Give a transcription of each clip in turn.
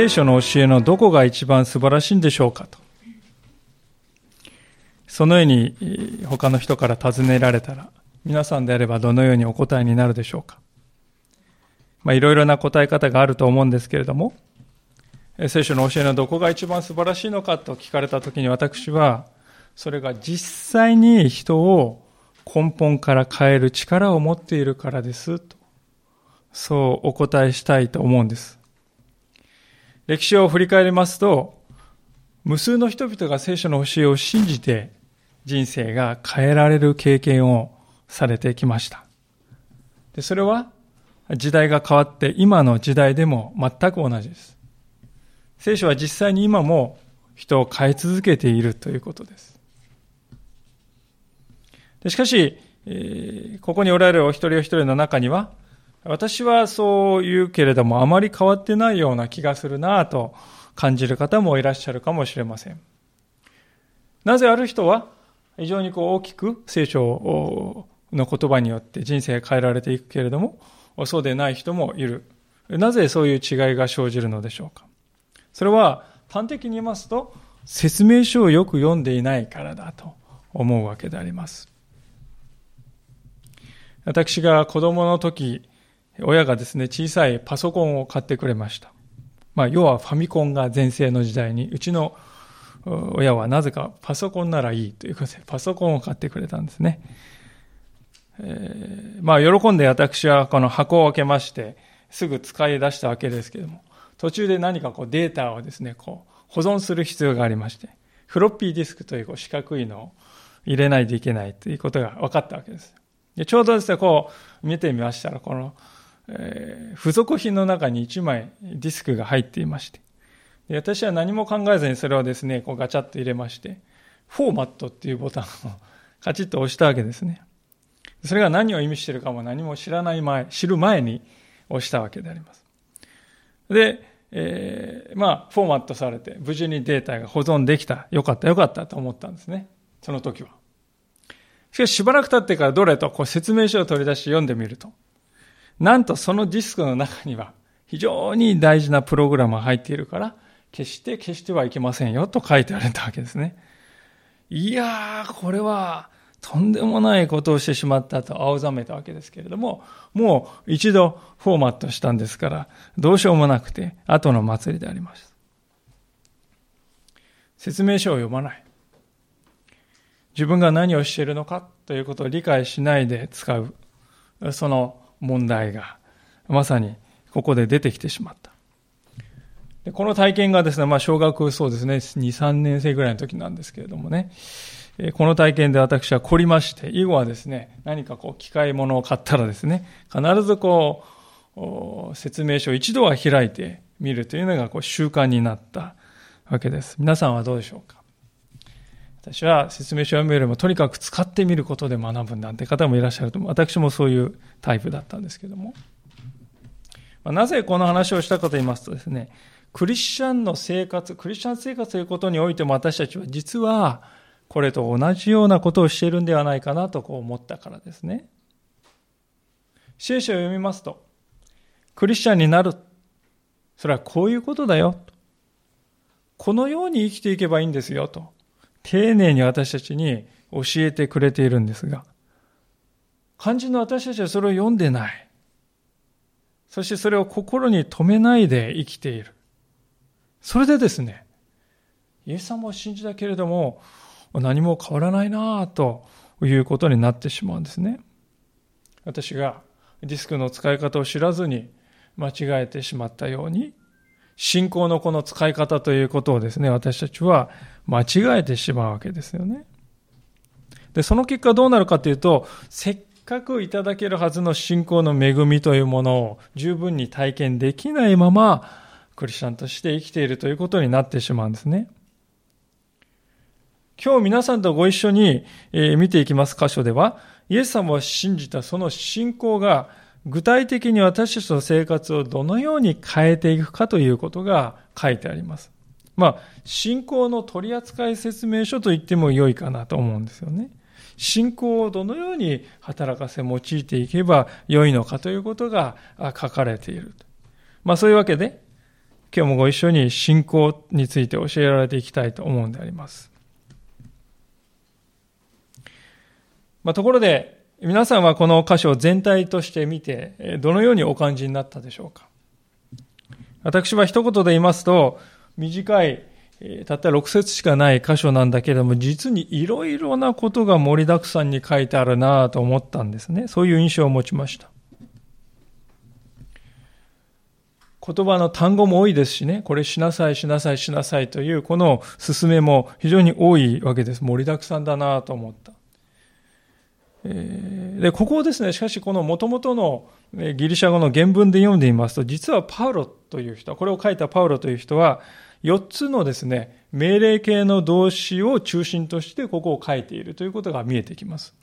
聖書の教えのどこが一番素晴らしいんでしょうかと。そのように他の人から尋ねられたら、皆さんであればどのようにお答えになるでしょうか。まあ、いろいろな答え方があると思うんですけれども、聖書の教えのどこが一番素晴らしいのかと聞かれたときに私は、それが実際に人を根本から変える力を持っているからですと、そうお答えしたいと思うんです。歴史を振り返りますと、無数の人々が聖書の教えを信じて人生が変えられる経験をされてきました。でそれは時代が変わって今の時代でも全く同じです。聖書は実際に今も人を変え続けているということです。でしかし、えー、ここにおられるお一人お一人の中には、私はそう言うけれども、あまり変わってないような気がするなと感じる方もいらっしゃるかもしれません。なぜある人は、非常にこう大きく聖書の言葉によって人生変えられていくけれども、そうでない人もいる。なぜそういう違いが生じるのでしょうか。それは端的に言いますと、説明書をよく読んでいないからだと思うわけであります。私が子供の時、親がですね、小さいパソコンを買ってくれました。まあ、要はファミコンが全盛の時代に、うちの親はなぜかパソコンならいいということで、パソコンを買ってくれたんですね。えー、まあ、喜んで私はこの箱を開けまして、すぐ使い出したわけですけども、途中で何かこうデータをですね、こう保存する必要がありまして、フロッピーディスクというこう四角いのを入れないといけないということが分かったわけです。でちょうどですね、こう見てみましたら、この、えー、付属品の中に1枚ディスクが入っていまして、で私は何も考えずにそれをですね、こうガチャッと入れまして、フォーマットっていうボタンをカチッと押したわけですね。それが何を意味しているかも何も知らない前、知る前に押したわけであります。で、えー、まあ、フォーマットされて、無事にデータが保存できた。よかった、よかったと思ったんですね。その時は。しかし、しばらく経ってからどれとこう説明書を取り出して読んでみると、なんとそのディスクの中には、非常に大事なプログラムが入っているから、決して消してはいけませんよと書いてあるわけですね。いやー、これは、とんでもないことをしてしまったと青ざめたわけですけれども、もう一度フォーマットしたんですから、どうしようもなくて、後の祭りであります。説明書を読まない。自分が何をしているのかということを理解しないで使う、その問題が、まさにここで出てきてしまった。でこの体験がですね、まあ小学そうですね、2、3年生ぐらいの時なんですけれどもね、この体験で私は凝りまして、以後はですね、何かこう機械物を買ったらですね、必ずこう、説明書を一度は開いてみるというのがこう習慣になったわけです。皆さんはどうでしょうか？私は説明書を読むよりもとにかく使ってみることで学ぶなんて方もいらっしゃると思う。私もそういうタイプだったんですけども。まなぜこの話をしたかと言いますとですね、クリスチャンの生活、クリスチャン生活ということにおいても私たちは実はこれと同じようなことをしているんではないかなとこう思ったからですね。聖書を読みますと、クリスチャンになる。それはこういうことだよ。このように生きていけばいいんですよと。丁寧に私たちに教えてくれているんですが、肝心の私たちはそれを読んでない。そしてそれを心に留めないで生きている。それでですね、イエス様を信じたけれども、何も変わらないなぁということになってしまうんですね。私がディスクの使い方を知らずに間違えてしまったように、信仰のこの使い方ということをですね、私たちは間違えてしまうわけですよね。で、その結果どうなるかというと、せっかくいただけるはずの信仰の恵みというものを十分に体験できないまま、クリスチャンとして生きているということになってしまうんですね。今日皆さんとご一緒に見ていきます箇所では、イエス様を信じたその信仰が具体的に私たちの生活をどのように変えていくかということが書いてあります。まあ、信仰の取扱説明書と言っても良いかなと思うんですよね。信仰をどのように働かせ用いていけば良いのかということが書かれている。まあそういうわけで、今日もご一緒に信仰について教えられていきたいと思うんであります。まあ、ところで、皆さんはこの箇所を全体として見て、どのようにお感じになったでしょうか私は一言で言いますと、短い、たった6節しかない箇所なんだけれども、実にいろいろなことが盛りだくさんに書いてあるなと思ったんですね。そういう印象を持ちました。言葉の単語も多いですしね、これしなさい、しなさい、しなさいという、この進めも非常に多いわけです。盛りだくさんだなと思った。で、ここをですね、しかしこの元々のギリシャ語の原文で読んでみますと、実はパウロという人、これを書いたパウロという人は、4つのですね、命令形の動詞を中心としてここを書いているということが見えてきます。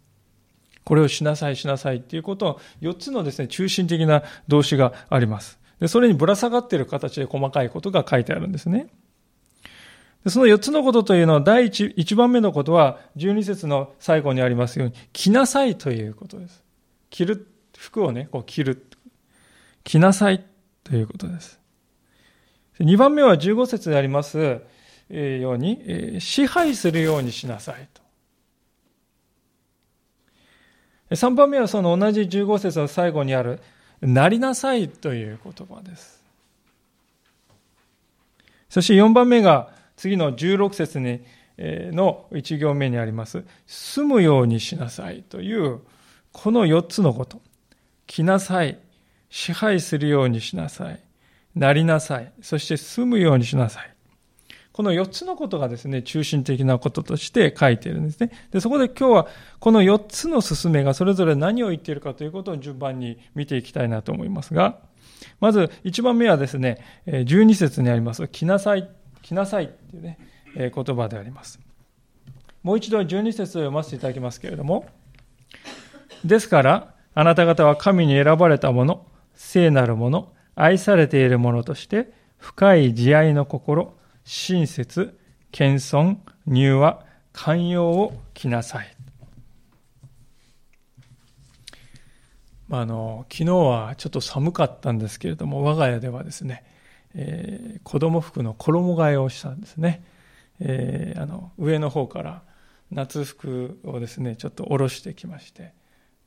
これをしなさい、しなさいっていうことを、4つのですね、中心的な動詞があります。で、それにぶら下がっている形で細かいことが書いてあるんですね。でその4つのことというのは、第 1, 1番目のことは、12節の最後にありますように、着なさいということです。着る、服をね、こう着る。着なさいということです。2番目は15節でありますように、支配するようにしなさいと。3番目はその同じ15節の最後にある、なりなさいという言葉です。そして4番目が次の16節にの1行目にあります。住むようにしなさいというこの4つのこと。来なさい。支配するようにしなさい。なりなさい。そして住むようにしなさい。この4つのことがですね、中心的なこととして書いているんですね。で、そこで今日はこの4つの進めがそれぞれ何を言っているかということを順番に見ていきたいなと思いますが、まず1番目はですね、12節にあります、来なさい、来なさいっていうね、言葉であります。もう一度12節を読ませていただきますけれども、ですから、あなた方は神に選ばれたもの、聖なるもの、愛されているものとして、深い慈愛の心、親切、謙遜、柔和、寛容を着なさい。ま、あの昨日はちょっと寒かったんですけれども我が家ではですね、えー、子供服の衣替えをしたんですね、えー、あの上の方から夏服をですねちょっと下ろしてきまして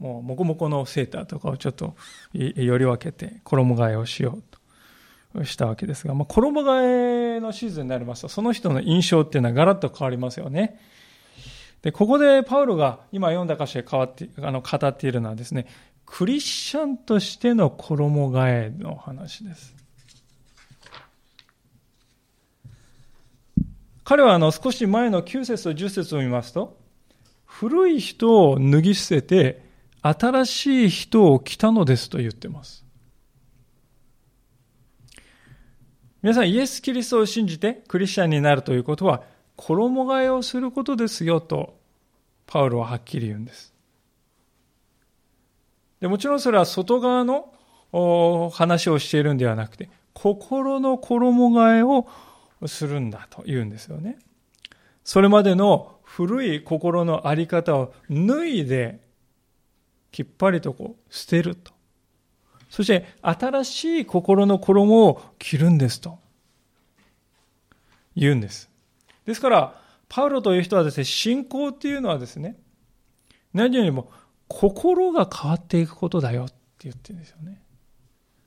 もうもこもこのセーターとかをちょっとより分けて衣替えをしようとしたわけですが、まあ、衣替えのシーズンになりますと、その人の印象っていうのはガラッと変わりますよね。で、ここでパウロが今読んだ箇所で変わって、あの、語っているのはですね、クリスチャンとしての衣替えの話です。彼はあの少し前の9節と10節を見ますと、古い人を脱ぎ捨てて、新しい人を着たのですと言ってます。皆さん、イエス・キリストを信じてクリスチャンになるということは、衣替えをすることですよと、パウロははっきり言うんです。でもちろんそれは外側の話をしているんではなくて、心の衣替えをするんだと言うんですよね。それまでの古い心の在り方を脱いで、きっぱりとこう捨てると。そして新しい心の衣を着るんですと言うんです。ですから、パウロという人はですね、信仰っていうのはですね、何よりも心が変わっていくことだよって言ってるんですよね。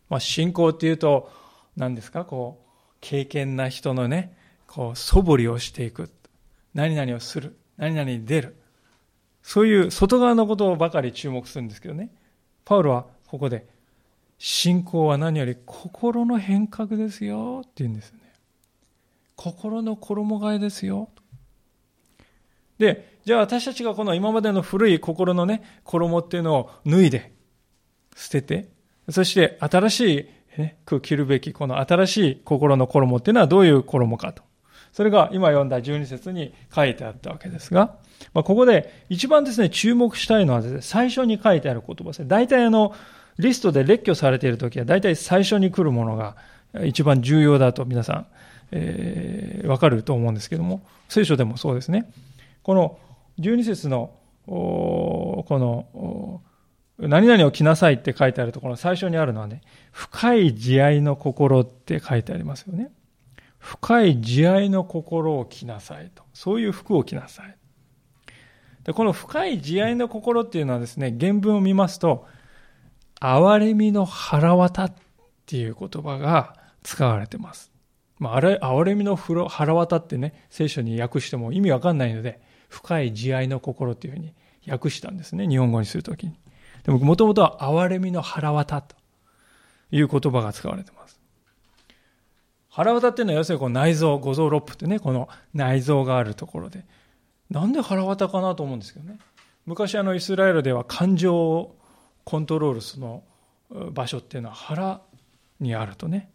まあ、信仰っていうと、何ですか、こう、経験な人のね、こう、素振りをしていく。何々をする。何々に出る。そういう外側のことばかり注目するんですけどね。パウロはここで信仰は何より心の変革ですよって言うんですね。心の衣替えですよ。で、じゃあ私たちがこの今までの古い心のね、衣っていうのを脱いで、捨てて、そして新しい、ね、着るべきこの新しい心の衣っていうのはどういう衣かと。それが今読んだ12節に書いてあったわけですが、まあ、ここで一番ですね、注目したいのはですね、最初に書いてある言葉ですね。大体あの、リストで列挙されているときは、大体最初に来るものが一番重要だと皆さん、えー、わかると思うんですけども、聖書でもそうですね。この12節の、この、何々を着なさいって書いてあるところ、最初にあるのはね、深い慈愛の心って書いてありますよね。深い慈愛の心を着なさいと。そういう服を着なさい。でこの深い慈愛の心っていうのはですね、原文を見ますと、憐れみの腹渡っていう言葉が使われてます。まあ、あれ、憐れみの腹渡ってね、聖書に訳しても意味わかんないので、深い慈愛の心っていうふうに訳したんですね、日本語にするときに。でも、もともとは憐れみの腹渡という言葉が使われてます。腹渡っていうのは要するにこう内臓、五臓六腑ってね、この内臓があるところで。なんで腹渡かなと思うんですけどね。昔あのイスラエルでは感情をコントロールする場所っていうのは腹にあるとね、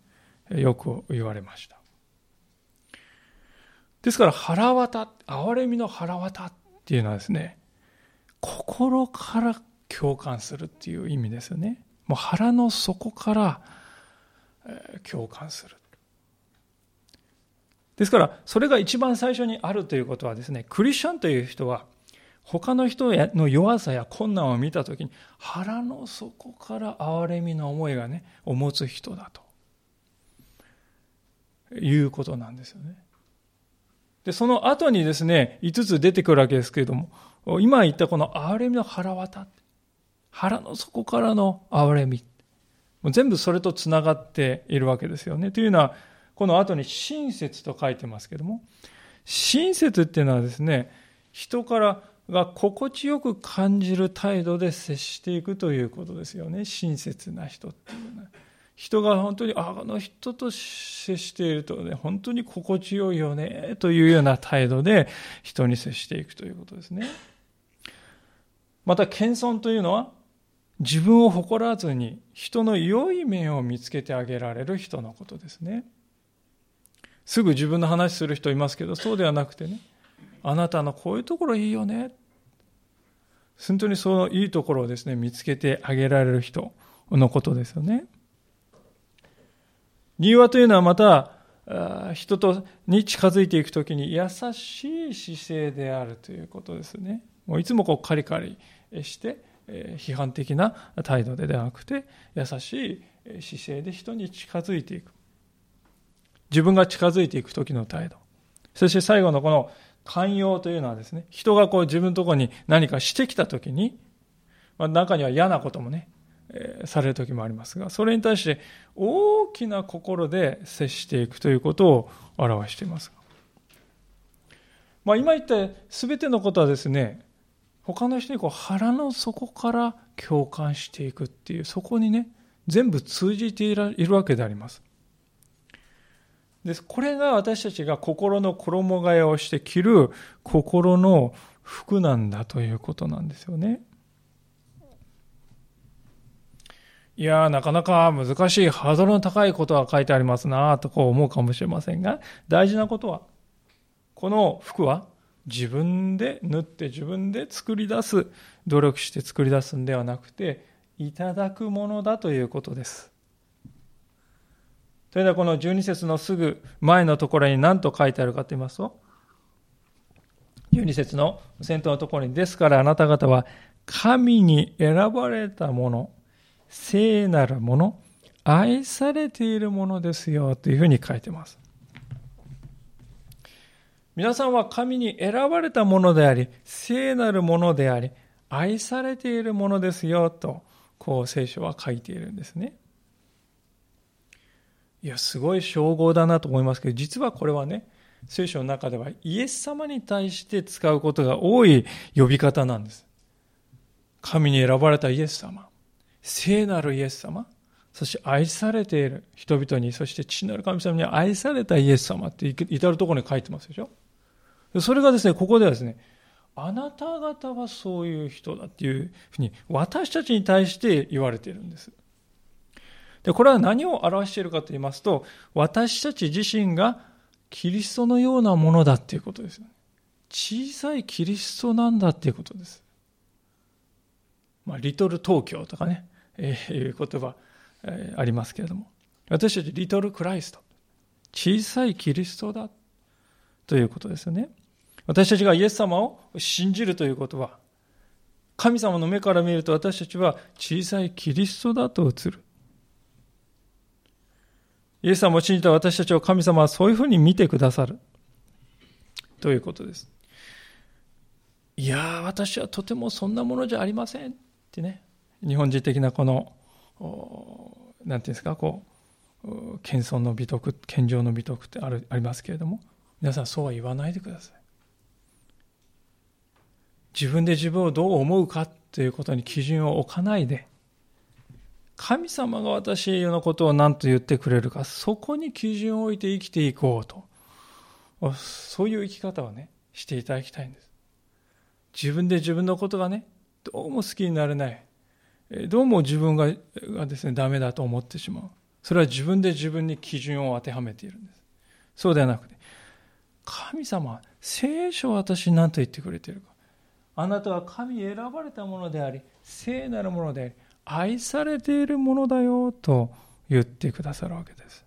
よく言われました。ですから腹渡、憐れみの腹渡っていうのはですね、心から共感するっていう意味ですよね。もう腹の底から共感する。ですから、それが一番最初にあるということはですね、クリスチャンという人は、他の人の弱さや困難を見たときに、腹の底から憐れみの思いがね、を持つ人だと。いうことなんですよね。で、その後にですね、5つ出てくるわけですけれども、今言ったこの憐れみの腹渡。腹の底からの憐れみ。もう全部それとつながっているわけですよね。というのは、この後に親切と書いてますけども、親切っていうのはですね、人からが心地よく感じる態度で接していくということですよね。親切な人っていうのは。人が本当に、あの人と接しているとね、本当に心地よいよね、というような態度で人に接していくということですね。また、謙遜というのは、自分を誇らずに人の良い面を見つけてあげられる人のことですね。すぐ自分の話する人いますけど、そうではなくてね、あなたのこういうところいいよね。本当にそのいいところをですね、見つけてあげられる人のことですよね。理由はというのはまた、人とに近づいていくときに優しい姿勢であるということですね。もういつもこうカリカリして、批判的な態度でではなくて、優しい姿勢で人に近づいていく。自分が近づいていく時の態度。そして最後のこの寛容というのはですね、人がこう自分のところに何かしてきた時に、まあ、中には嫌なこともね、えー、される時もありますが、それに対して大きな心で接していくということを表しています。まあ、今言った全てのことはですね、他の人にこう腹の底から共感していくっていう、そこにね、全部通じているわけであります。ですこれが私たちが心の衣替えをして着る心の服なんだということなんですよね。いやなかなか難しいハードルの高いことが書いてありますなとこう思うかもしれませんが、大事なことは、この服は自分で縫って自分で作り出す、努力して作り出すんではなくて、いただくものだということです。それではこの12節のすぐ前のところに何と書いてあるかと言いますと、12節の先頭のところに、ですからあなた方は神に選ばれたもの、聖なるもの、愛されているものですよというふうに書いてます。皆さんは神に選ばれたものであり、聖なるものであり、愛されているものですよと、こう聖書は書いているんですね。いや、すごい称号だなと思いますけど、実はこれはね、聖書の中ではイエス様に対して使うことが多い呼び方なんです。神に選ばれたイエス様、聖なるイエス様、そして愛されている人々に、そして父なる神様に愛されたイエス様って至るところに書いてますでしょそれがですね、ここではですね、あなた方はそういう人だっていうふうに私たちに対して言われているんです。で、これは何を表しているかと言いますと、私たち自身がキリストのようなものだっていうことですよね。小さいキリストなんだっていうことです。まあ、リトル東京とかね、えー、いう言葉、えー、ありますけれども、私たちリトルクライスト、小さいキリストだということですよね。私たちがイエス様を信じるということは、神様の目から見ると私たちは小さいキリストだと映る。イエス様を信じた私たちを神様はそういうふうに見てくださる。ということです。いや、私はとてもそんなものじゃありませんってね。日本人的なこの、なんていうんですか、こう、謙遜の美徳、謙譲の美徳ってあるありますけれども、皆さんそうは言わないでください。自分で自分をどう思うかということに基準を置かないで、神様が私のことを何と言ってくれるか、そこに基準を置いて生きていこうと。そういう生き方をね、していただきたいんです。自分で自分のことがね、どうも好きになれない。どうも自分ががですね、ダメだと思ってしまう。それは自分で自分に基準を当てはめているんです。そうではなくて、神様、聖書は私何と言ってくれているか。あなたは神選ばれたものであり、聖なるものであり、愛されているものだよと言ってくださるわけです。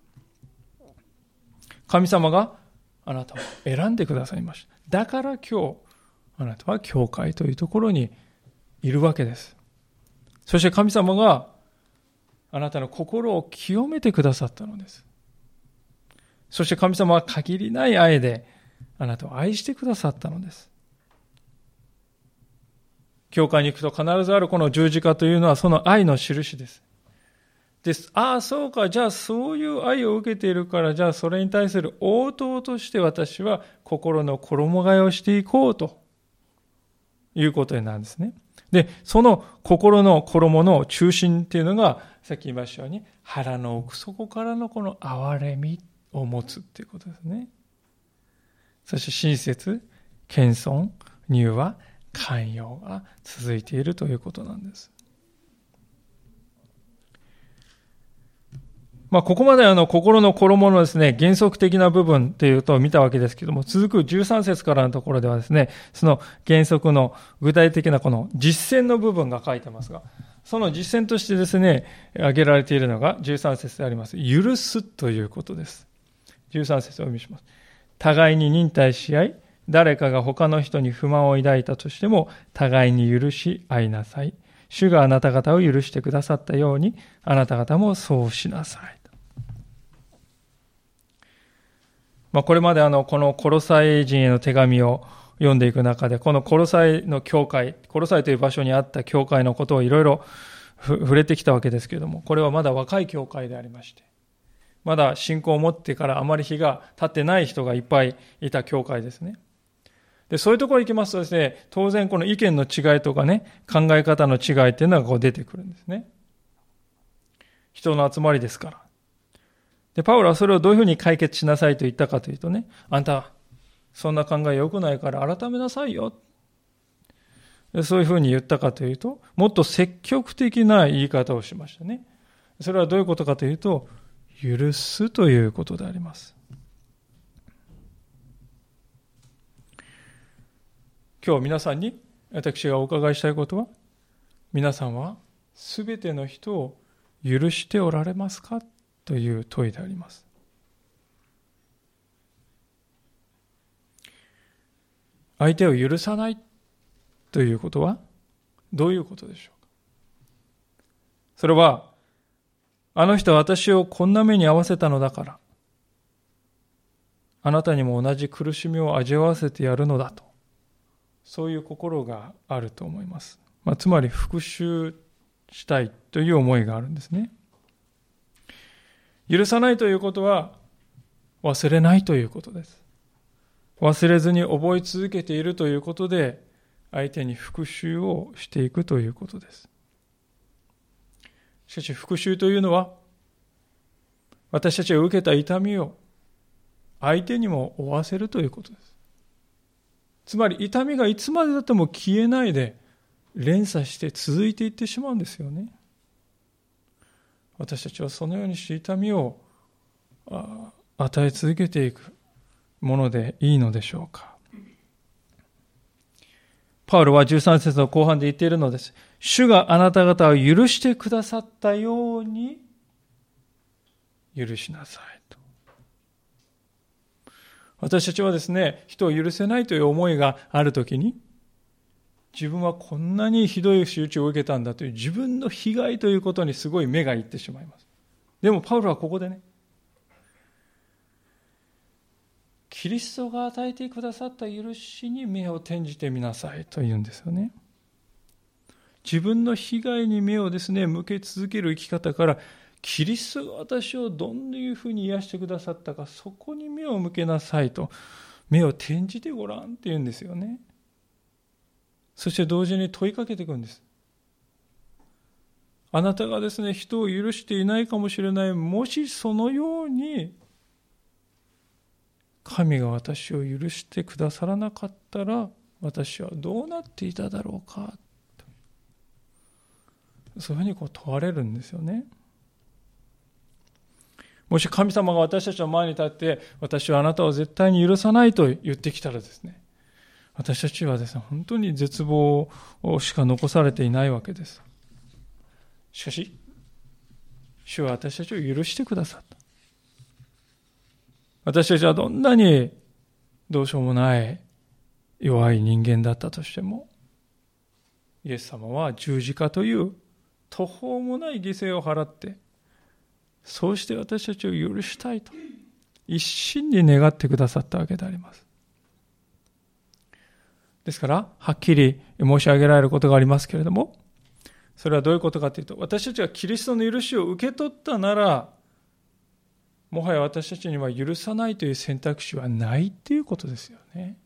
神様があなたを選んでくださいました。だから今日、あなたは教会というところにいるわけです。そして神様があなたの心を清めてくださったのです。そして神様は限りない愛であなたを愛してくださったのです。教会に行くと必ずあるこの十字架というのはその愛の印です。です。ああ、そうか。じゃあそういう愛を受けているから、じゃあそれに対する応答として私は心の衣替えをしていこうということになるんですね。で、その心の衣の中心っていうのが、さっき言いましたように、腹の奥底からのこの憐れみを持つっていうことですね。そして親切、謙遜、乳和、寛容が続いているということなんです。まあ、ここまであの心の衣のですね、原則的な部分というと見たわけですけども、続く13節からのところではですね、その原則の具体的なこの実践の部分が書いてますが、その実践としてですね、挙げられているのが13節であります。許すということです。13節をお読みします。互いに忍耐し合い、誰かが他の人に不満を抱いたとしても、互いに許し合いなさい。主があなた方を許してくださったように、あなた方もそうしなさい。まあ、これまであの、このコロサイ人への手紙を読んでいく中で、このコロサイの教会、コロサイという場所にあった教会のことをいろいろ触れてきたわけですけれども、これはまだ若い教会でありまして、まだ信仰を持ってからあまり日が経ってない人がいっぱいいた教会ですね。で、そういうところ行きますとですね、当然この意見の違いとかね、考え方の違いっていうのがこう出てくるんですね。人の集まりですから。で、パウロはそれをどういうふうに解決しなさいと言ったかというとね、あんた、そんな考え良くないから改めなさいよ。そういうふうに言ったかというと、もっと積極的な言い方をしましたね。それはどういうことかというと、許すということであります。今日皆さんに私がお伺いしたいことは、皆さんはすべての人を許しておられますかという問いであります。相手を許さないということはどういうことでしょうか？それはあの人は私をこんな目に遭わせたのだからあなたにも同じ苦しみを味わわせてやるのだとそういう心があると思います、まあ、つまり復讐したいという思いがあるんですね許さないということは忘れないということです。忘れずに覚え続けているということで相手に復讐をしていくということです。しかし復讐というのは私たちが受けた痛みを相手にも負わせるということです。つまり痛みがいつまでたっても消えないで連鎖して続いていってしまうんですよね。私たちはそのようにして痛みを与え続けていくものでいいのでしょうかパウロは13節の後半で言っているのです。主があなた方を許してくださったように許しなさい。私たちはですね、人を許せないという思いがあるときに、自分はこんなにひどい仕打ちを受けたんだという自分の被害ということにすごい目がいってしまいます。でもパウロはここでね、キリストが与えてくださった許しに目を転じてみなさいと言うんですよね。自分の被害に目をですね、向け続ける生き方から、キリストが私をどんないうふうに癒してくださったか、そこに目を向けなさいと、目を転じてごらんって言うんですよね。そして同時に問いかけていくんです。あなたがですね、人を許していないかもしれない。もしそのように、神が私を許してくださらなかったら、私はどうなっていただろうか。そういうふうにこう問われるんですよね。もし神様が私たちの前に立って、私はあなたを絶対に許さないと言ってきたらですね、私たちはですね、本当に絶望しか残されていないわけです。しかし、主は私たちを許してくださった。私たちはどんなにどうしようもない弱い人間だったとしても、イエス様は十字架という途方もない犠牲を払って、そうして私たちを許したいと、一心に願ってくださったわけであります。ですから、はっきり申し上げられることがありますけれども、それはどういうことかというと、私たちがキリストの許しを受け取ったなら、もはや私たちには許さないという選択肢はないっていうことですよね。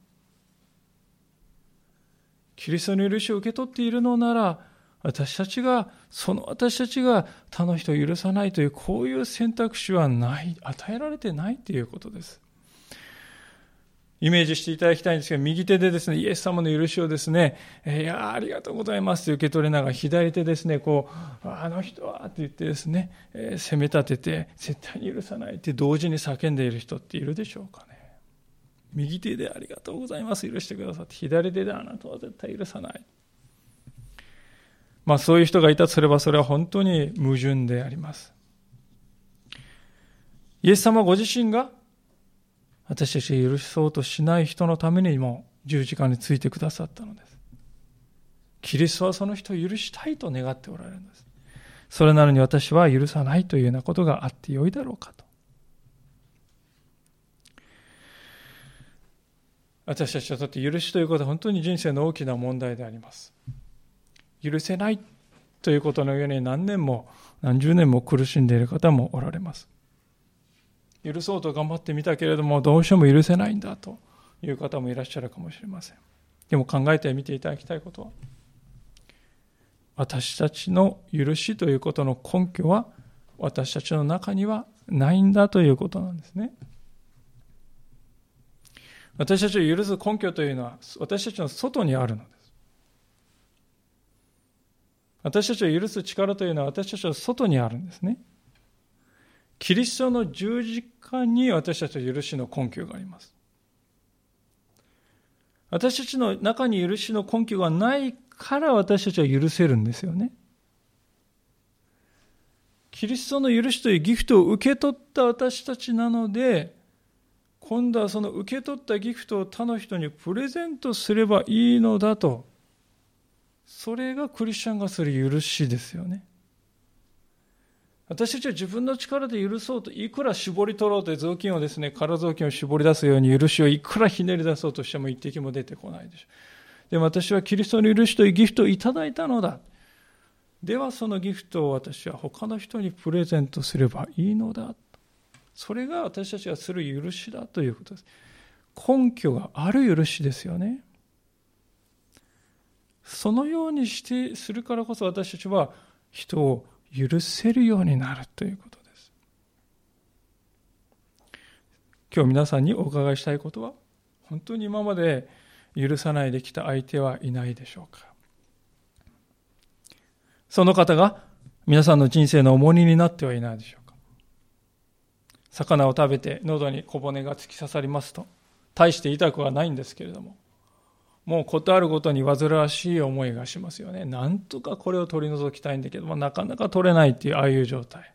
キリストの許しを受け取っているのなら、私たちが、その私たちが他の人を許さないという、こういう選択肢はない、与えられてないということです。イメージしていただきたいんですけど、右手でですね、イエス様の許しをですね、いや、ありがとうございますと受け取りながら、左手ですね、こう、あの人はって言ってですね、え、責め立てて、絶対に許さないって同時に叫んでいる人っているでしょうかね。右手でありがとうございます、許してくださって、左手であなたは絶対許さない。まあそういう人がいたとすれば、それは本当に矛盾であります。イエス様ご自身が私たちを許そうとしない人のためにも十字架についてくださったのです。キリストはその人を許したいと願っておられるんです。それなのに私は許さないというようなことがあってよいだろうかと。私たちにとって許しということは本当に人生の大きな問題であります。許せないということのように何年も何十年も苦しんでいる方もおられます。許そうと頑張ってみたけれども、どうしても許せないんだという方もいらっしゃるかもしれません。でも考えてみていただきたいことは、私たちの許しということの根拠は、私たちの中にはないんだということなんですね。私たちを許す根拠というのは、私たちの外にあるのです。私たちを許す力というのは、私たちの外にあるんですね。キリストの十字架に私たちの許しの根拠があります。私たちの中に許しの根拠がないから私たちは許せるんですよね。キリストの許しというギフトを受け取った私たちなので、今度はその受け取ったギフトを他の人にプレゼントすればいいのだと。それがクリスチャンがする許しですよね。私たちは自分の力で許そうと、いくら絞り取ろうと雑巾をですね、空雑巾を絞り出すように許しをいくらひねり出そうとしても一滴も出てこないでしょう。でも私はキリストの許しというギフトをいただいたのだ。ではそのギフトを私は他の人にプレゼントすればいいのだ。それが私たちがする許しだということです。根拠がある許しですよね。そのようにしてするからこそ私たちは人を許せるようになるということです。今日皆さんにお伺いしたいことは、本当に今まで許さないできた相手はいないでしょうかその方が皆さんの人生の重荷になってはいないでしょうか魚を食べて喉に小骨が突き刺さりますと、大して痛くはないんですけれども、もう事あるごとに煩わしい思いがしますよね。なんとかこれを取り除きたいんだけども、なかなか取れないっていう、ああいう状態。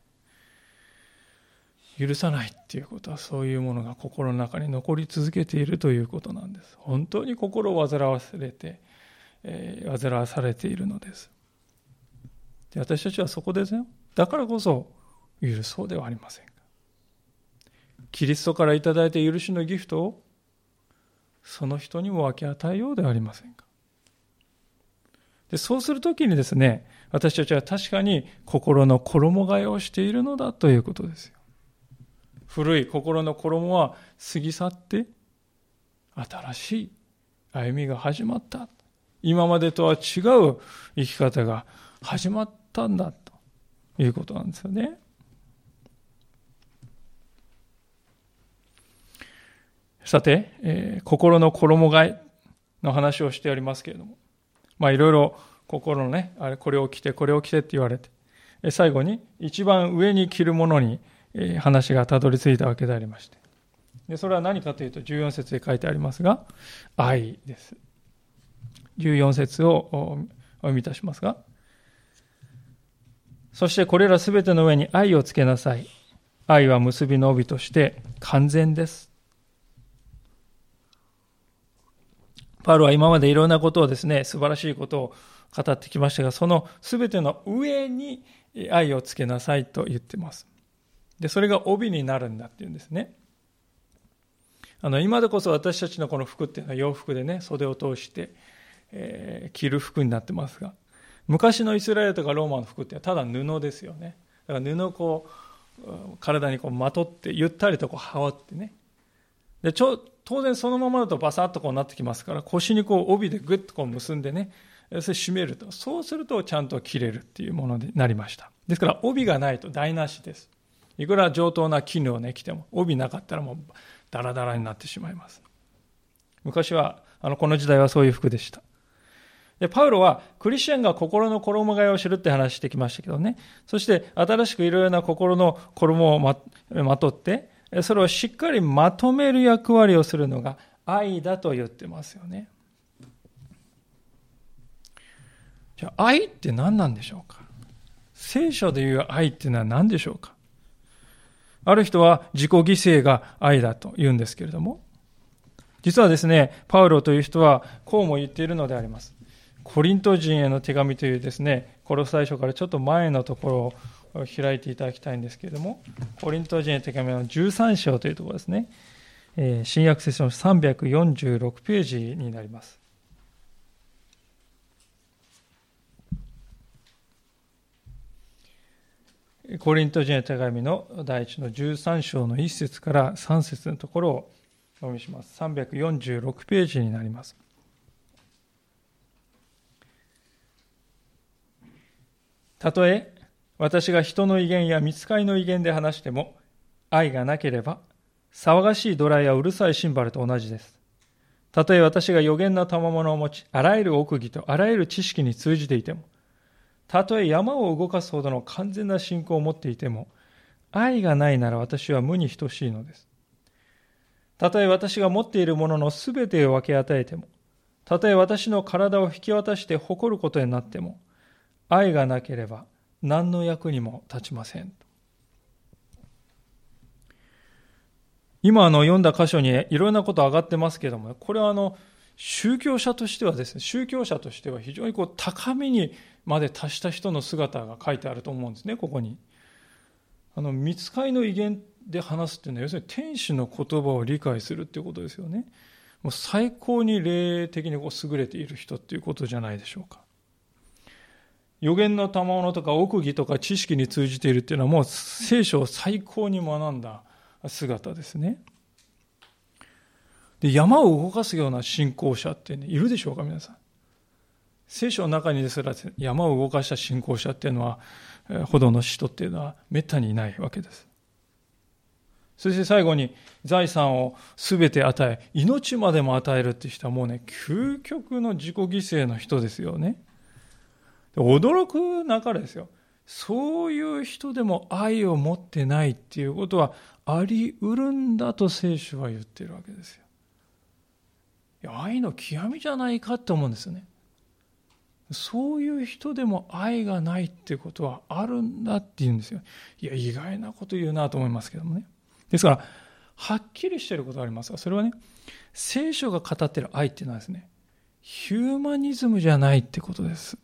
許さないっていうことは、そういうものが心の中に残り続けているということなんです。本当に心を煩わせれて、えー、煩わされているのです。で私たちはそこですよ。だからこそ許そうではありませんか。キリストから頂いた許しのギフトをその人にも分け与えようではありませんか。でそうするときにですね、私たちは確かに心の衣替えをしているのだということですよ。古い心の衣は過ぎ去って新しい歩みが始まった。今までとは違う生き方が始まったんだということなんですよね。さて、えー、心の衣替えの話をしておりますけれども、まあいろいろ心のね、あれ、これを着て、これを着てって言われて、最後に一番上に着るものに話がたどり着いたわけでありまして。でそれは何かというと、14節で書いてありますが、愛です。14節をお読みいたしますが、そしてこれらすべての上に愛をつけなさい。愛は結びの帯として完全です。パウロは今までいろんなことをですね、素晴らしいことを語ってきましたが、そのすべての上に愛をつけなさいと言ってます。で、それが帯になるんだっていうんですね。あの、今でこそ私たちのこの服っていうのは洋服でね、袖を通して、えー、着る服になってますが、昔のイスラエルとかローマの服ってただ布ですよね。だから布をこう、体にこうまとって、ゆったりとこう羽織ってね。で、ちょ、当然そのままだとバサッとこうなってきますから、腰にこう帯でグッとこう結んでね、それ締めると。そうするとちゃんと切れるっていうものになりました。ですから帯がないと台無しです。いくら上等な絹をね、着ても、帯なかったらもうダラダラになってしまいます。昔は、あの、この時代はそういう服でした。で、パウロはクリスチャンが心の衣替えを知るって話してきましたけどね。そして新しくいろいろな心の衣をままとって、それをしっかりまとめる役割をするのが愛だと言ってますよね。じゃあ愛って何なんでしょうか？聖書でいう愛っていうのは何でしょうか？ある人は自己犠牲が愛だと言うんですけれども、実はですね、パウロという人はこうも言っているのであります。コリント人への手紙というですね、コロサイ書からちょっと前のところを開いていただきたいんですけれども、コリント人への手紙の13章というところですね、えー、新約聖書の346ページになります。コリント人へ手紙の第一の13章の1節から3節のところをお読みします。346ページになります。たとえ私が人の威厳や見つかりの威厳で話しても愛がなければ騒がしいドラやうるさいシンバルと同じです。たとえ私が予言の賜物を持ち、あらゆる奥義とあらゆる知識に通じていても、たとえ山を動かすほどの完全な信仰を持っていても、愛がないなら私は無に等しいのです。たとえ私が持っているもののすべてを分け与えても、たとえ私の体を引き渡して誇ることになっても、愛がなければ何の役にも立ちません。今あの読んだ箇所にいろんなこと上がってますけども、これはあの宗教者としてはですね、宗教者としては非常にこう高みにまで達した人の姿が書いてあると思うんですね、ここに。あの、見つかりの威厳で話すっていうのは、要するに天使の言葉を理解するっていうことですよね。もう最高に霊的にこう優れている人っていうことじゃないでしょうか。予言の賜物とか奥義とか知識に通じているっていうのはもう聖書を最高に学んだ姿ですね。で、山を動かすような信仰者ってね、いるでしょうか、皆さん。聖書の中にですら山を動かした信仰者っていうのは、ほどの人っていうのは滅多にいないわけです。そして最後に財産を全て与え、命までも与えるっていう人はもうね、究極の自己犠牲の人ですよね。驚く中ですよ。そういう人でも愛を持ってないっていうことはあり得るんだと聖書は言ってるわけですよ。いや愛の極みじゃないかって思うんですよね。そういう人でも愛がないってことはあるんだって言うんですよ。いや、意外なこと言うなと思いますけどもね。ですから、はっきりしてることがありますが、それはね、聖書が語ってる愛っていうのはですね、ヒューマニズムじゃないってことです。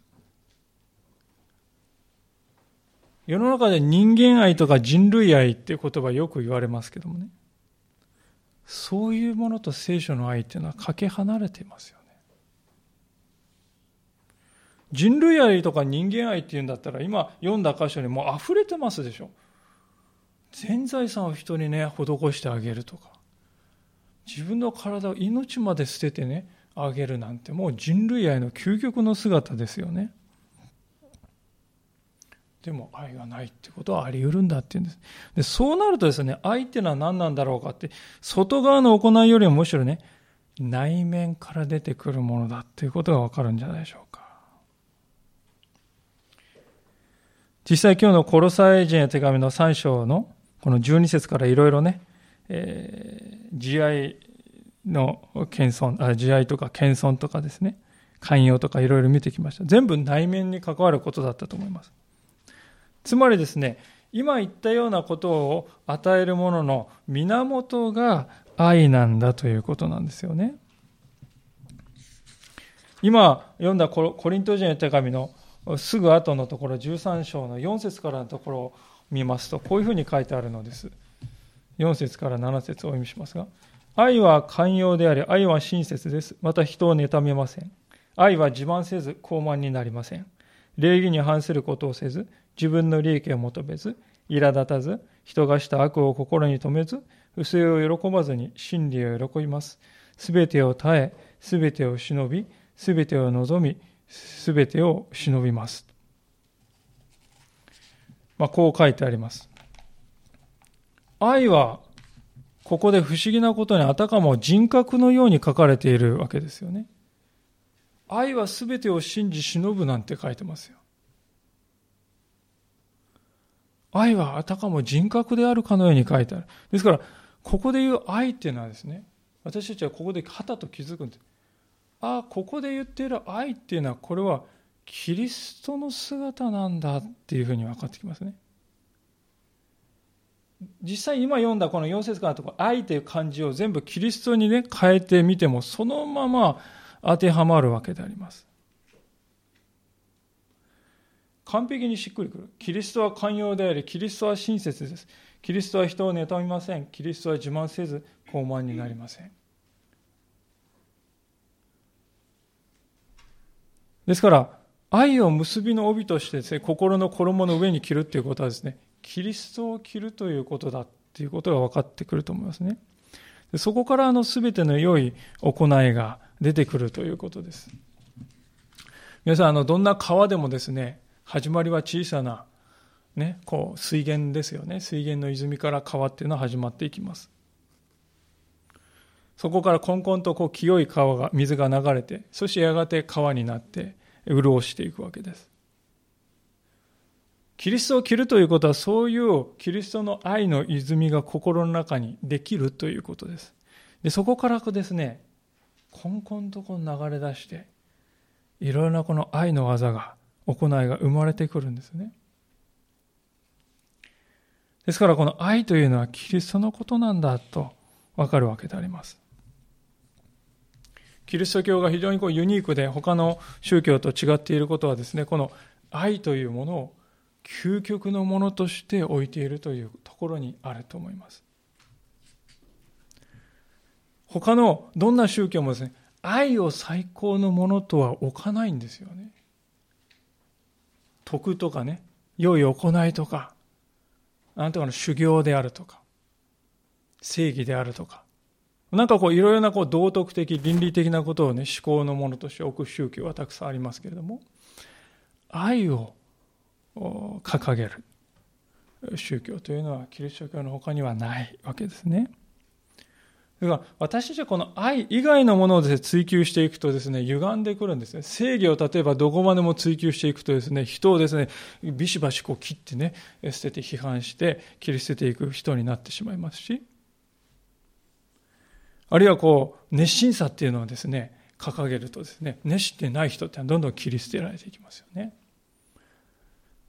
世の中で人間愛とか人類愛っていう言葉よく言われますけどもね。そういうものと聖書の愛っていうのはかけ離れていますよね。人類愛とか人間愛っていうんだったら今読んだ箇所にもう溢れてますでしょ。全財産を人にね、施してあげるとか。自分の体を命まで捨ててね、あげるなんてもう人類愛の究極の姿ですよね。でも愛がないってことはあり得るんだって言うんです。でそうなるとですね、愛っていうのは何なんだろうかって、外側の行いよりもむしろね、内面から出てくるものだっていうことがわかるんじゃないでしょうか。実際今日のコロサイ人へ手紙の3章のこの12節からいろいろね、えー、慈愛の謙遜、あ慈愛とか謙遜とかですね、寛容とかいろいろ見てきました。全部内面に関わることだったと思います。つまりですね、今言ったようなことを与えるものの源が愛なんだということなんですよね。今読んだコリント人の手紙のすぐ後のところ13章の4節からのところを見ますとこういうふうに書いてあるのです。4節から7節をお読みしますが愛は寛容であり愛は親切です。また人を妬めません。愛は自慢せず傲慢になりません。礼儀に反することをせず自分の利益を求めず、苛立たず、人がした悪を心に留めず、不正を喜ばずに真理を喜びます。すべてを耐え、すべてを忍び、すべてを望み、すべてを忍びます。まあ、こう書いてあります。愛は、ここで不思議なことにあたかも人格のように書かれているわけですよね。愛はすべてを信じ忍ぶなんて書いてますよ。愛はあたかも人格であるかのように書いてある。ですから、ここで言う愛っていうのはですね、私たちはここではたと気づくんです。ああ、ここで言っている愛っていうのは、これはキリストの姿なんだっていうふうに分かってきますね。実際今読んだこの4節からのところ、愛という漢字を全部キリストにね、変えてみても、そのまま当てはまるわけであります。完璧にしっくりくる。キリストは寛容であり、キリストは親切です。キリストは人を妬みません。キリストは自慢せず、傲慢になりません。ですから、愛を結びの帯としてですね、心の衣の上に着るっていうことはですね、キリストを着るということだっていうことが分かってくると思いますね。そこからあの全ての良い行いが出てくるということです。皆さん、あの、どんな川でもですね、始まりは小さな、ね、こう水源ですよね。水源の泉から川っていうのは始まっていきます。そこからこんこんとこう清い川が水が流れてそしてやがて川になって潤していくわけです。キリストを切るということはそういうキリストの愛の泉が心の中にできるということです。でそこからですねこんこんとこう流れ出していろいろなこの愛の技が行いが生まれてくるんですね。ですからこの愛というのはキリストのことなんだとわかるわけであります。キリスト教が非常にこうユニークで他の宗教と違っていることはですね、この愛というものを究極のものとして置いているというところにあると思います。他のどんな宗教もですね、愛を最高のものとは置かないんですよね。徳とかね、良い行いとか、あなんとかの修行であるとか、正義であるとか、なんかこういろいろなこう道徳的、倫理的なことをね、思考のものとして置く宗教はたくさんありますけれども、愛を掲げる宗教というのはキリスト教の他にはないわけですね。だから私たちはこの愛以外のものをです、ね、追求していくとですね、歪んでくるんですね。正義を例えばどこまでも追求していくとですね、人をですね、ビシバシこう切ってね、捨てて批判して切り捨てていく人になってしまいますし、あるいはこう、熱心さっていうのをですね、掲げるとですね、熱してない人ってどんどん切り捨てられていきますよね。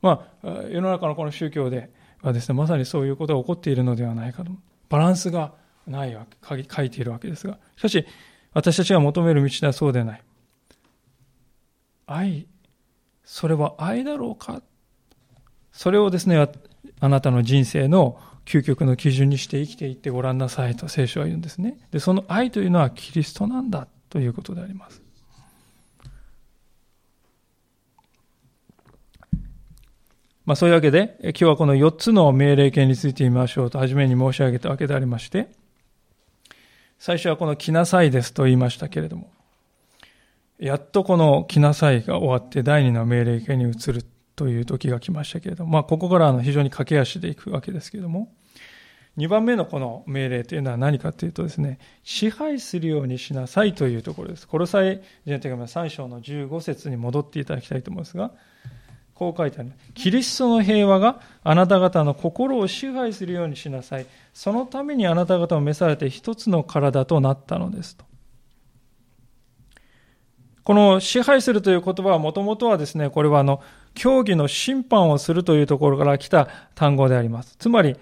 まあ、世の中のこの宗教ではですね、まさにそういうことが起こっているのではないかと。バランスがないわけ、書いているわけですが、しかし、私たちが求める道ではそうでない。愛、それは愛だろうか？それをですね、あなたの人生の究極の基準にして生きていってごらんなさいと聖書は言うんですね。で、その愛というのはキリストなんだということであります。まあそういうわけで、今日はこの4つの命令形についてみましょうと初めに申し上げたわけでありまして、最初はこの来なさいですと言いましたけれども、やっとこの来なさいが終わって第二の命令形に移るという時が来ましたけれども、まあここからの非常に駆け足でいくわけですけれども、2番目のこの命令というのは何かというとですね、支配するようにしなさいというところです。この際、人手紙3章の15節に戻っていただきたいと思いますが、こう書いてある。キリストの平和があなた方の心を支配するようにしなさい。そのためにあなた方を召されて一つの体となったのですと。この支配するという言葉はもともとはですね、これはあの、競技の審判をするというところから来た単語であります。つまり、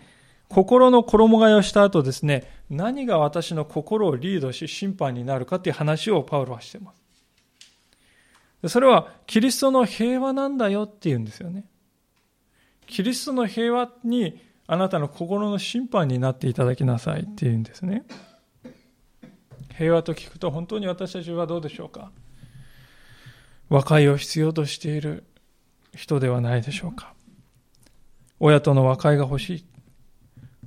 心の衣替えをした後ですね、何が私の心をリードし審判になるかという話をパウロはしています。それはキリストの平和なんだよって言うんですよね。キリストの平和にあなたの心の審判になっていただきなさいって言うんですね。平和と聞くと本当に私たちはどうでしょうか？和解を必要としている人ではないでしょうか？親との和解が欲しい。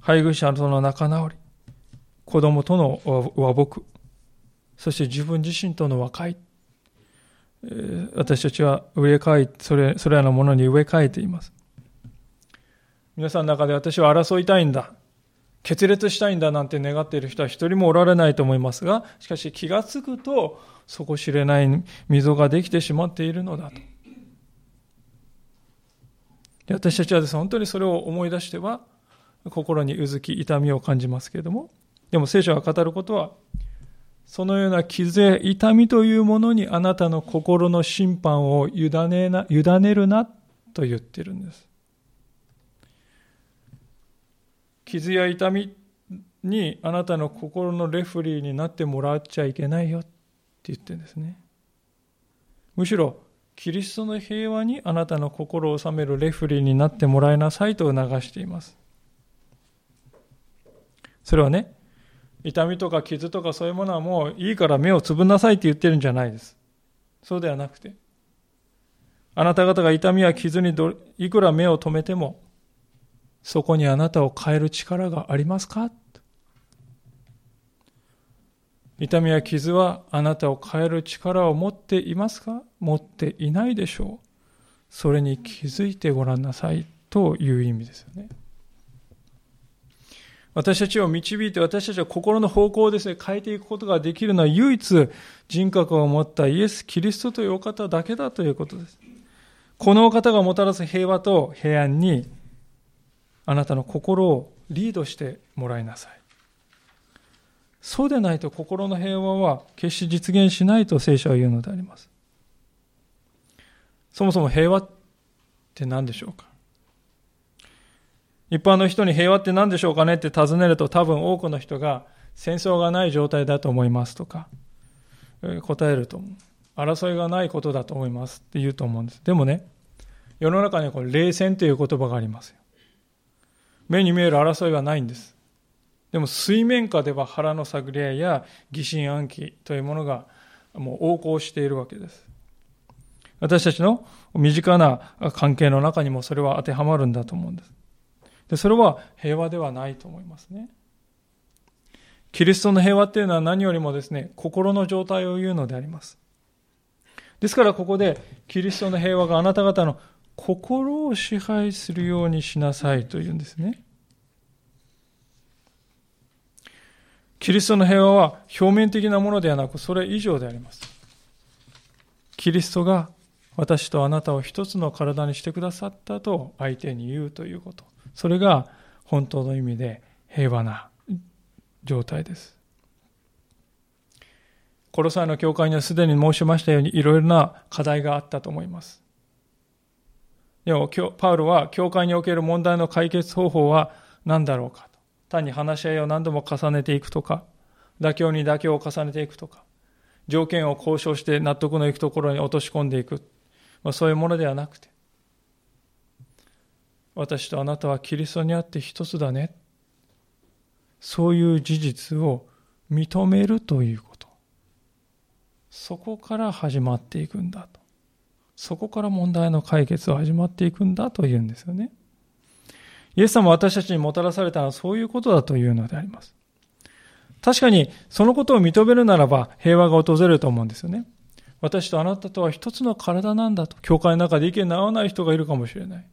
配偶者との仲直り。子供との和睦。そして自分自身との和解。私たちは植え替え、それ、それらのものに植え替えています。皆さんの中で私は争いたいんだ。決裂したいんだなんて願っている人は一人もおられないと思いますが、しかし気がつくと、底知れない溝ができてしまっているのだと。私たちはです、本当にそれを思い出しては、心にうずき、痛みを感じますけれども、でも聖書が語ることは、そのような傷や痛みというものにあなたの心の審判を委ねな委ねるなと言ってるんです。傷や痛みにあなたの心のレフリーになってもらっちゃいけないよって言ってるんですね。むしろ、キリストの平和にあなたの心を収めるレフリーになってもらいなさいと促しています。それはね、痛みとか傷とかそういうものはもういいから目をつぶんなさいって言ってるんじゃないです。そうではなくて、あなた方が痛みや傷にどいくら目を留めても、そこにあなたを変える力がありますか？痛みや傷はあなたを変える力を持っていますか？持っていないでしょう。それに気づいてごらんなさいという意味ですよね。私たちを導いて私たちは心の方向をですね、変えていくことができるのは唯一人格を持ったイエス・キリストというお方だけだということです。このお方がもたらす平和と平安にあなたの心をリードしてもらいなさい。そうでないと心の平和は決して実現しないと聖書は言うのであります。そもそも平和って何でしょうか？一般の人に平和って何でしょうかねって尋ねると多分多くの人が戦争がない状態だと思いますとか、答えると思う。争いがないことだと思いますって言うと思うんです。でもね、世の中にはこれ冷戦という言葉がありますよ。目に見える争いはないんです。でも水面下では腹の探り合いや疑心暗鬼というものがもう横行しているわけです。私たちの身近な関係の中にもそれは当てはまるんだと思うんです。で、それは平和ではないと思いますね。キリストの平和っていうのは何よりもですね、心の状態を言うのであります。ですからここで、キリストの平和があなた方の心を支配するようにしなさいというんですね。キリストの平和は表面的なものではなく、それ以上であります。キリストが私とあなたを一つの体にしてくださったと相手に言うということ。それが本当の意味で平和な状態です。コロサイの教会にはすでに申しましたようにいろいろな課題があったと思います。でも、パウロは教会における問題の解決方法は何だろうかと。単に話し合いを何度も重ねていくとか、妥協に妥協を重ねていくとか、条件を交渉して納得のいくところに落とし込んでいく、まあ、そういうものではなくて、私とあなたはキリストにあって一つだね。そういう事実を認めるということ。そこから始まっていくんだと。そこから問題の解決は始まっていくんだというんですよね。イエス様は私たちにもたらされたのはそういうことだというのであります。確かにそのことを認めるならば平和が訪れると思うんですよね。私とあなたとは一つの体なんだと。教会の中で意見の合わない人がいるかもしれない。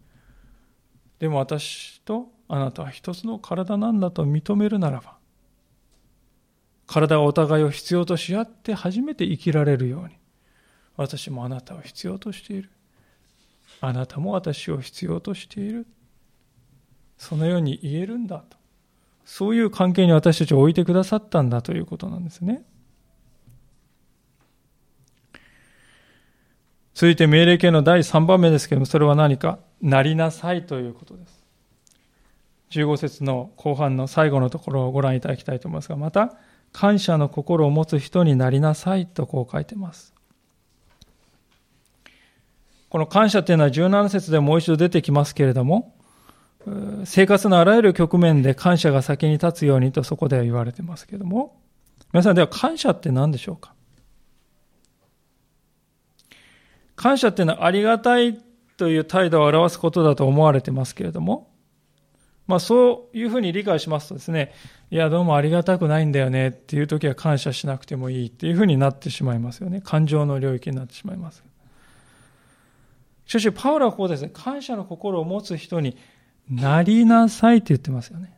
でも私とあなたは一つの体なんだと認めるならば、体がお互いを必要とし合って初めて生きられるように、私もあなたを必要としている。あなたも私を必要としている。そのように言えるんだと。そういう関係に私たちを置いてくださったんだということなんですね。続いて命令形の第3番目ですけれども、それは何か、なりなさいということです。15節の後半の最後のところをご覧いただきたいと思いますが、また、感謝の心を持つ人になりなさいとこう書いてます。この感謝というのは17節でもう一度出てきますけれども、生活のあらゆる局面で感謝が先に立つようにとそこでは言われてますけれども、皆さんでは感謝って何でしょうか？感謝っていうのはありがたいという態度を表すことだと思われてますけれども、まあそういうふうに理解しますとですね、いやどうもありがたくないんだよねっていう時は感謝しなくてもいいっていうふうになってしまいますよね。感情の領域になってしまいます。しかし、パウロはこうですね、感謝の心を持つ人になりなさいと言ってますよね。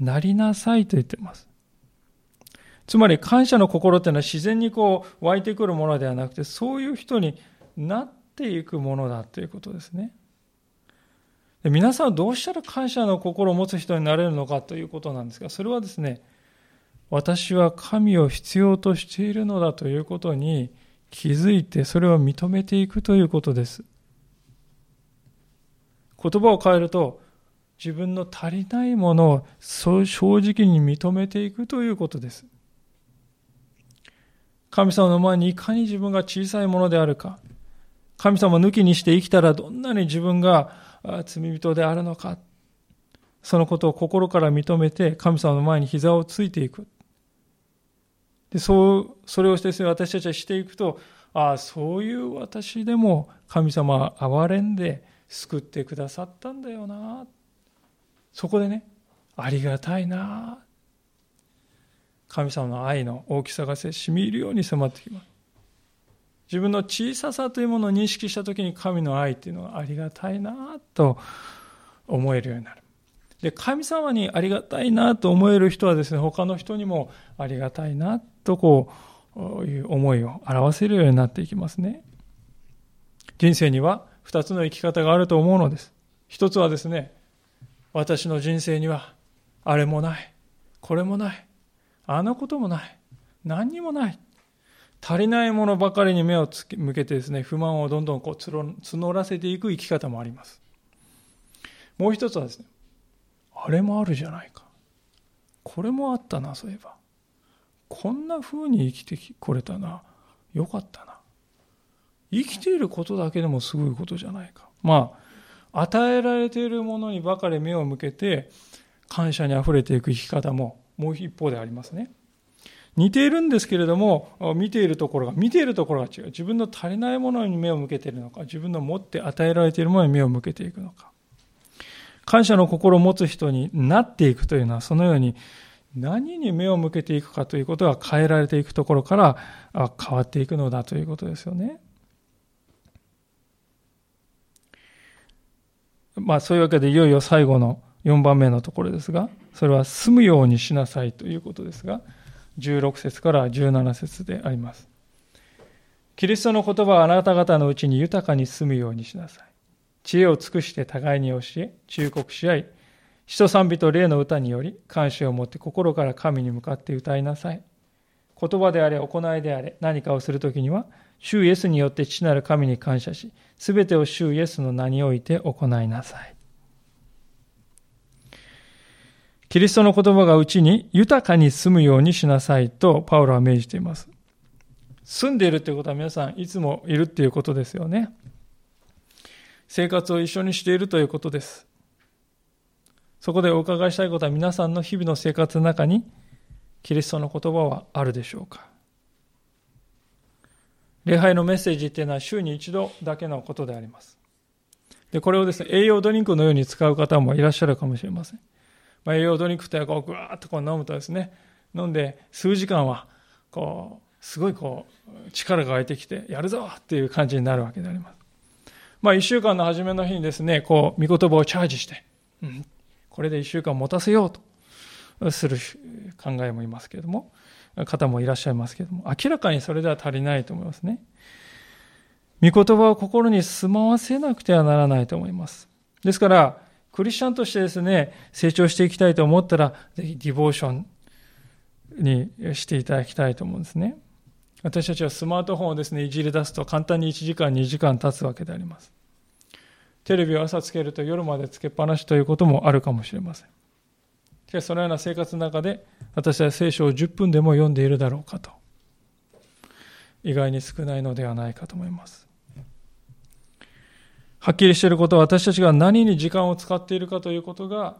なりなさいと言ってます。つまり感謝の心っていうのは自然にこう湧いてくるものではなくて、そういう人になっていくものだということですね。で皆さんはどうしたら感謝の心を持つ人になれるのかということなんですが、それはですね、私は神を必要としているのだということに気づいて、それを認めていくということです。言葉を変えると、自分の足りないものを正直に認めていくということです。神様の前にいかに自分が小さいものであるか、神様抜きにして生きたらどんなに自分が罪人であるのか、そのことを心から認めて神様の前に膝をついていく。でそう、それをして私たちはしていくと、ああ、そういう私でも神様は憐れんで救ってくださったんだよな。そこでね、ありがたいな。神様の愛の大きさがしみ入るように迫ってきます。自分の小ささというものを認識した時に神の愛というのはありがたいなと思えるようになる。で、神様にありがたいなと思える人はですね、他の人にもありがたいなとこういう思いを表せるようになっていきますね。人生には二つの生き方があると思うのです。一つはですね、私の人生にはあれもない、これもない、あのこともない、何にもない。足りないものばかりに目を向けてですね、不満をどんどんこう募らせていく生き方もあります。もう一つはですね、あれもあるじゃないか。これもあったな、そういえば。こんな風に生きてこれたな。よかったな。生きていることだけでもすごいことじゃないか。まあ、与えられているものにばかり目を向けて、感謝にあふれていく生き方ももう一方でありますね。似ているんですけれども、見ているところが、見ているところが違う。自分の足りないものに目を向けているのか、自分の持って与えられているものに目を向けていくのか。感謝の心を持つ人になっていくというのは、そのように何に目を向けていくかということが変えられていくところから変わっていくのだということですよね。まあそういうわけでいよいよ最後の4番目のところですが、それは住むようにしなさいということですが、16節から17節であります。キリストの言葉はあなた方のうちに豊かに住むようにしなさい。知恵を尽くして互いに教え、忠告し合い、人賛美と霊の歌により、感謝を持って心から神に向かって歌いなさい。言葉であれ、行いであれ、何かをするときには、主イエスによって父なる神に感謝し、すべてを主イエスの名において行いなさい。キリストの言葉がうちに豊かに住むようにしなさいとパウロは命じています。住んでいるということは皆さんいつもいるっていうことですよね。生活を一緒にしているということです。そこでお伺いしたいことは皆さんの日々の生活の中にキリストの言葉はあるでしょうか礼拝のメッセージっていうのは週に一度だけのことであります。で、これをですね、栄養ドリンクのように使う方もいらっしゃるかもしれません。まあ、栄養ドリンクってこうぐわっとこう飲むとですね、飲んで数時間はこう、すごいこう、力が湧いてきて、やるぞっていう感じになるわけであります。まあ、一週間の初めの日にですね、こう、御言葉をチャージして、うん、これで一週間持たせようとする考えもいますけれども、方もいらっしゃいますけれども、明らかにそれでは足りないと思いますね。御言葉を心に住まわせなくてはならないと思います。ですから、クリスチャンとしてですね、成長していきたいと思ったら、ぜひディボーションにしていただきたいと思うんですね。私たちはスマートフォンをですね、いじり出すと簡単に1時間、2時間経つわけであります。テレビを朝つけると夜までつけっぱなしということもあるかもしれません。しかしそのような生活の中で私は聖書を10分でも読んでいるだろうかと。意外に少ないのではないかと思います。はっきりしていることは私たちが何に時間を使っているかということが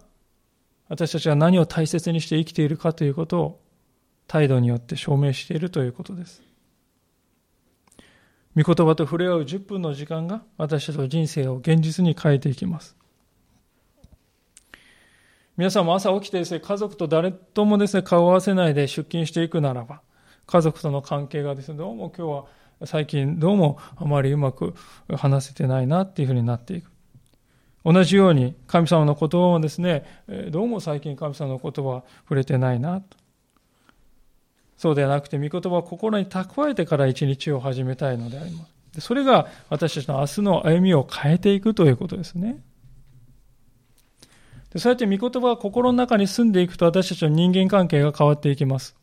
私たちが何を大切にして生きているかということを態度によって証明しているということです。御言葉と触れ合う10分の時間が私たちの人生を現実に変えていきます。皆さんも朝起きてですね、家族と誰ともですね、顔を合わせないで出勤していくならば、家族との関係がですね、どうも今日は最近どうもあまりうまく話せてないなっていうふうになっていく。同じように神様の言葉もですね、どうも最近神様の言葉は触れてないなと。そうではなくて、御言葉を心に蓄えてから一日を始めたいのであります。それが私たちの明日の歩みを変えていくということですね。でそうやって御言葉が心の中に住んでいくと私たちの人間関係が変わっていきます。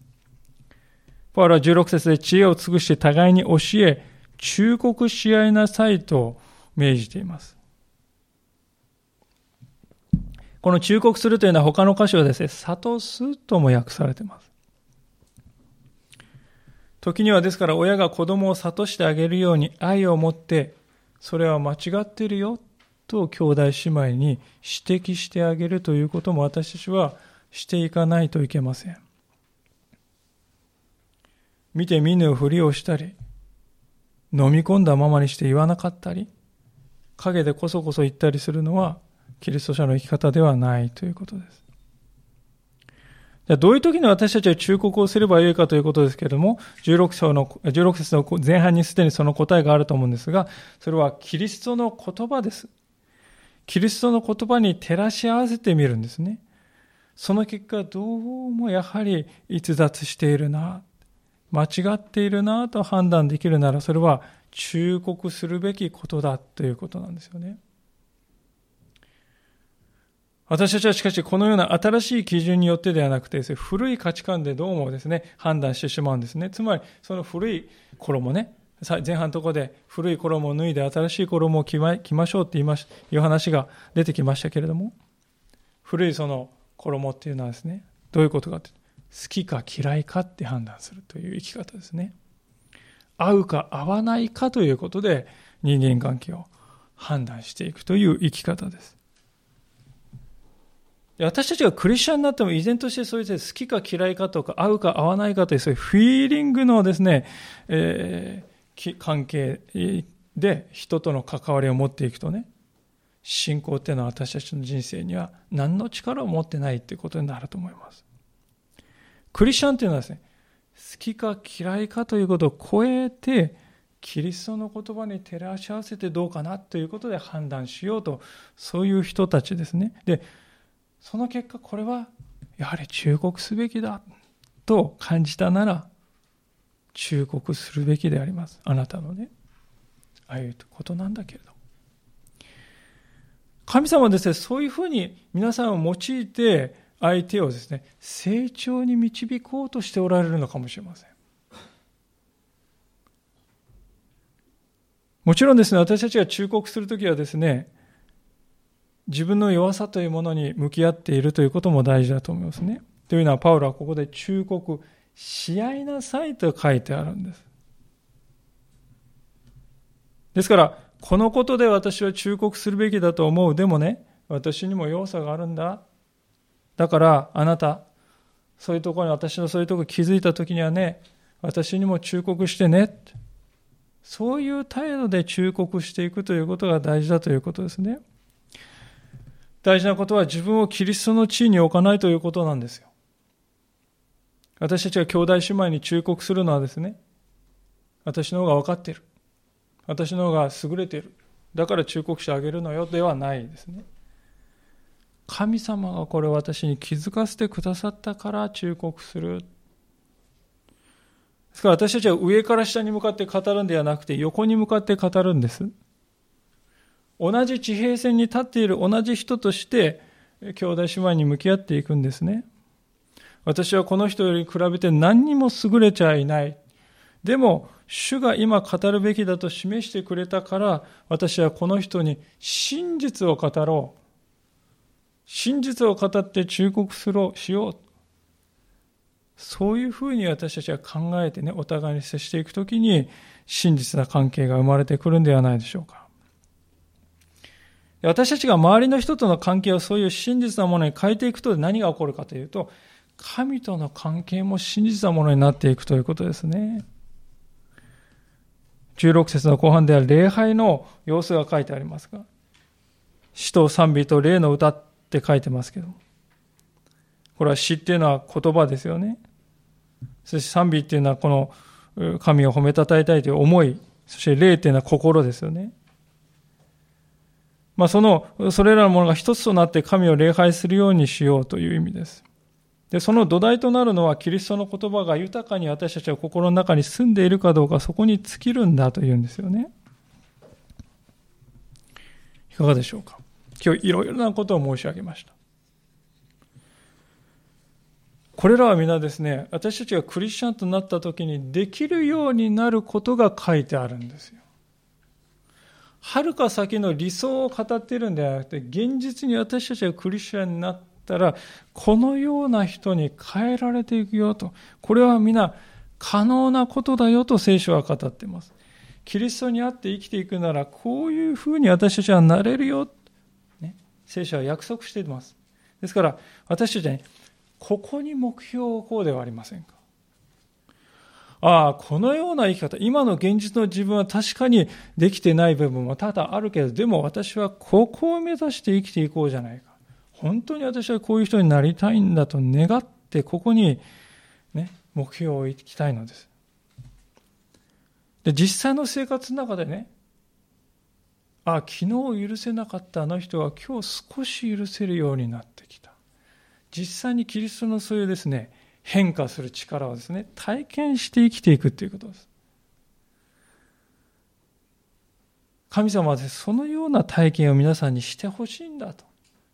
パウロは16節で知恵を尽くして互いに教え、忠告し合いなさいと命じています。この忠告するというのは他の箇所はですね、諭すとも訳されています。時にはですから親が子供を諭してあげるように愛を持って、それは間違ってるよと兄弟姉妹に指摘してあげるということも私たちはしていかないといけません。見て見ぬふりをしたり、飲み込んだままにして言わなかったり、陰でこそこそ言ったりするのは、キリスト者の生き方ではないということです。じゃあどういう時に私たちは忠告をすればよいかということですけれども、16章の、16節の前半にすでにその答えがあると思うんですが、それはキリストの言葉です。キリストの言葉に照らし合わせてみるんですね。その結果、どうもやはり逸脱しているな。間違っているなと判断できるなら、それは忠告するべきことだということなんですよね。私たちはしかしこのような新しい基準によってではなくてですね、古い価値観でどうもですね、判断してしまうんですね。つまり、その古い衣ね、前半のところで古い衣を脱いで新しい衣を着ま着ましょうって言いましいう話が出てきましたけれども、古いその衣っていうのはですね、どういうことかって好きか嫌いかって判断するという生き方ですね。合うか合わないかということで人間関係を判断していくという生き方です。私たちがクリスチャンになっても依然としてそういう好きか嫌いかとか合うか合わないかというそういうフィーリングのですね、えー、関係で人との関わりを持っていくとね、信仰っていうのは私たちの人生には何の力を持ってないっていうことになると思います。クリスチャンというのはですね、好きか嫌いかということを超えて、キリストの言葉に照らし合わせてどうかなということで判断しようと、そういう人たちですね。で、その結果、これはやはり忠告すべきだと感じたなら、忠告するべきであります。あなたのね、ああいうことなんだけれど。神様はですね、そういうふうに皆さんを用いて、相手をですね、成長に導こうとしておられるのかもしれません。もちろんですね、私たちが忠告するときはですね、自分の弱さというものに向き合っているということも大事だと思いますね。というのは、パウロはここで忠告し合いなさいと書いてあるんです。ですから、このことで私は忠告するべきだと思う。でもね、私にも要素があるんだ。だから、あなた、そういうところに私のそういうところに気づいたときにはね、私にも忠告してね。そういう態度で忠告していくということが大事だということですね。大事なことは自分をキリストの地位に置かないということなんですよ。私たちが兄弟姉妹に忠告するのはですね、私の方が分かっている。私の方が優れている。だから忠告してあげるのよではないですね。神様がこれ私に気づかせてくださったから忠告する。ですから私たちは上から下に向かって語るんではなくて横に向かって語るんです。同じ地平線に立っている同じ人として兄弟姉妹に向き合っていくんですね。私はこの人より比べて何にも優れちゃいない。でも、主が今語るべきだと示してくれたから、私はこの人に真実を語ろう。真実を語って忠告するしよう。そういうふうに私たちは考えてね、お互いに接していくときに、真実な関係が生まれてくるんではないでしょうか。私たちが周りの人との関係をそういう真実なものに変えていくと何が起こるかというと、神との関係も真実なものになっていくということですね。16節の後半では礼拝の様子が書いてありますが、死と賛美と霊の歌って書いてますけどこれは死っていうのは言葉ですよね。そして賛美っていうのはこの神を褒めたたえたいという思い、そして霊っていうのは心ですよね。まあその、それらのものが一つとなって神を礼拝するようにしようという意味です。で、その土台となるのは、キリストの言葉が豊かに私たちは心の中に住んでいるかどうか、そこに尽きるんだというんですよね。いかがでしょうか？今日いろいろなことを申し上げました。これらは皆ですね、私たちがクリスチャンとなった時にできるようになることが書いてあるんですよ。はるか先の理想を語っているんではなくて、現実に私たちがクリスチャンになったら、このような人に変えられていくよと。これは皆可能なことだよと聖書は語っています。キリストにあって生きていくなら、こういうふうに私たちはなれるよ。聖書は約束しています。ですから、私たちは、ね、ここに目標をこうではありませんか？ああ、このような生き方、今の現実の自分は確かにできてない部分も多々あるけど、でも私はここを目指して生きていこうじゃないか。本当に私はこういう人になりたいんだと願って、ここに、ね、目標を置きたいのです。で、実際の生活の中でね、あ、昨日許せなかったあの人が今日少し許せるようになってきた。実際にキリストのそういうですね、変化する力をですね、体験して生きていくということです。神様はそのような体験を皆さんにしてほしいんだと。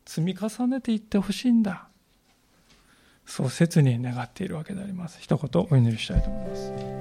積み重ねていってほしいんだそう切に願っているわけであります一言お祈りしたいと思います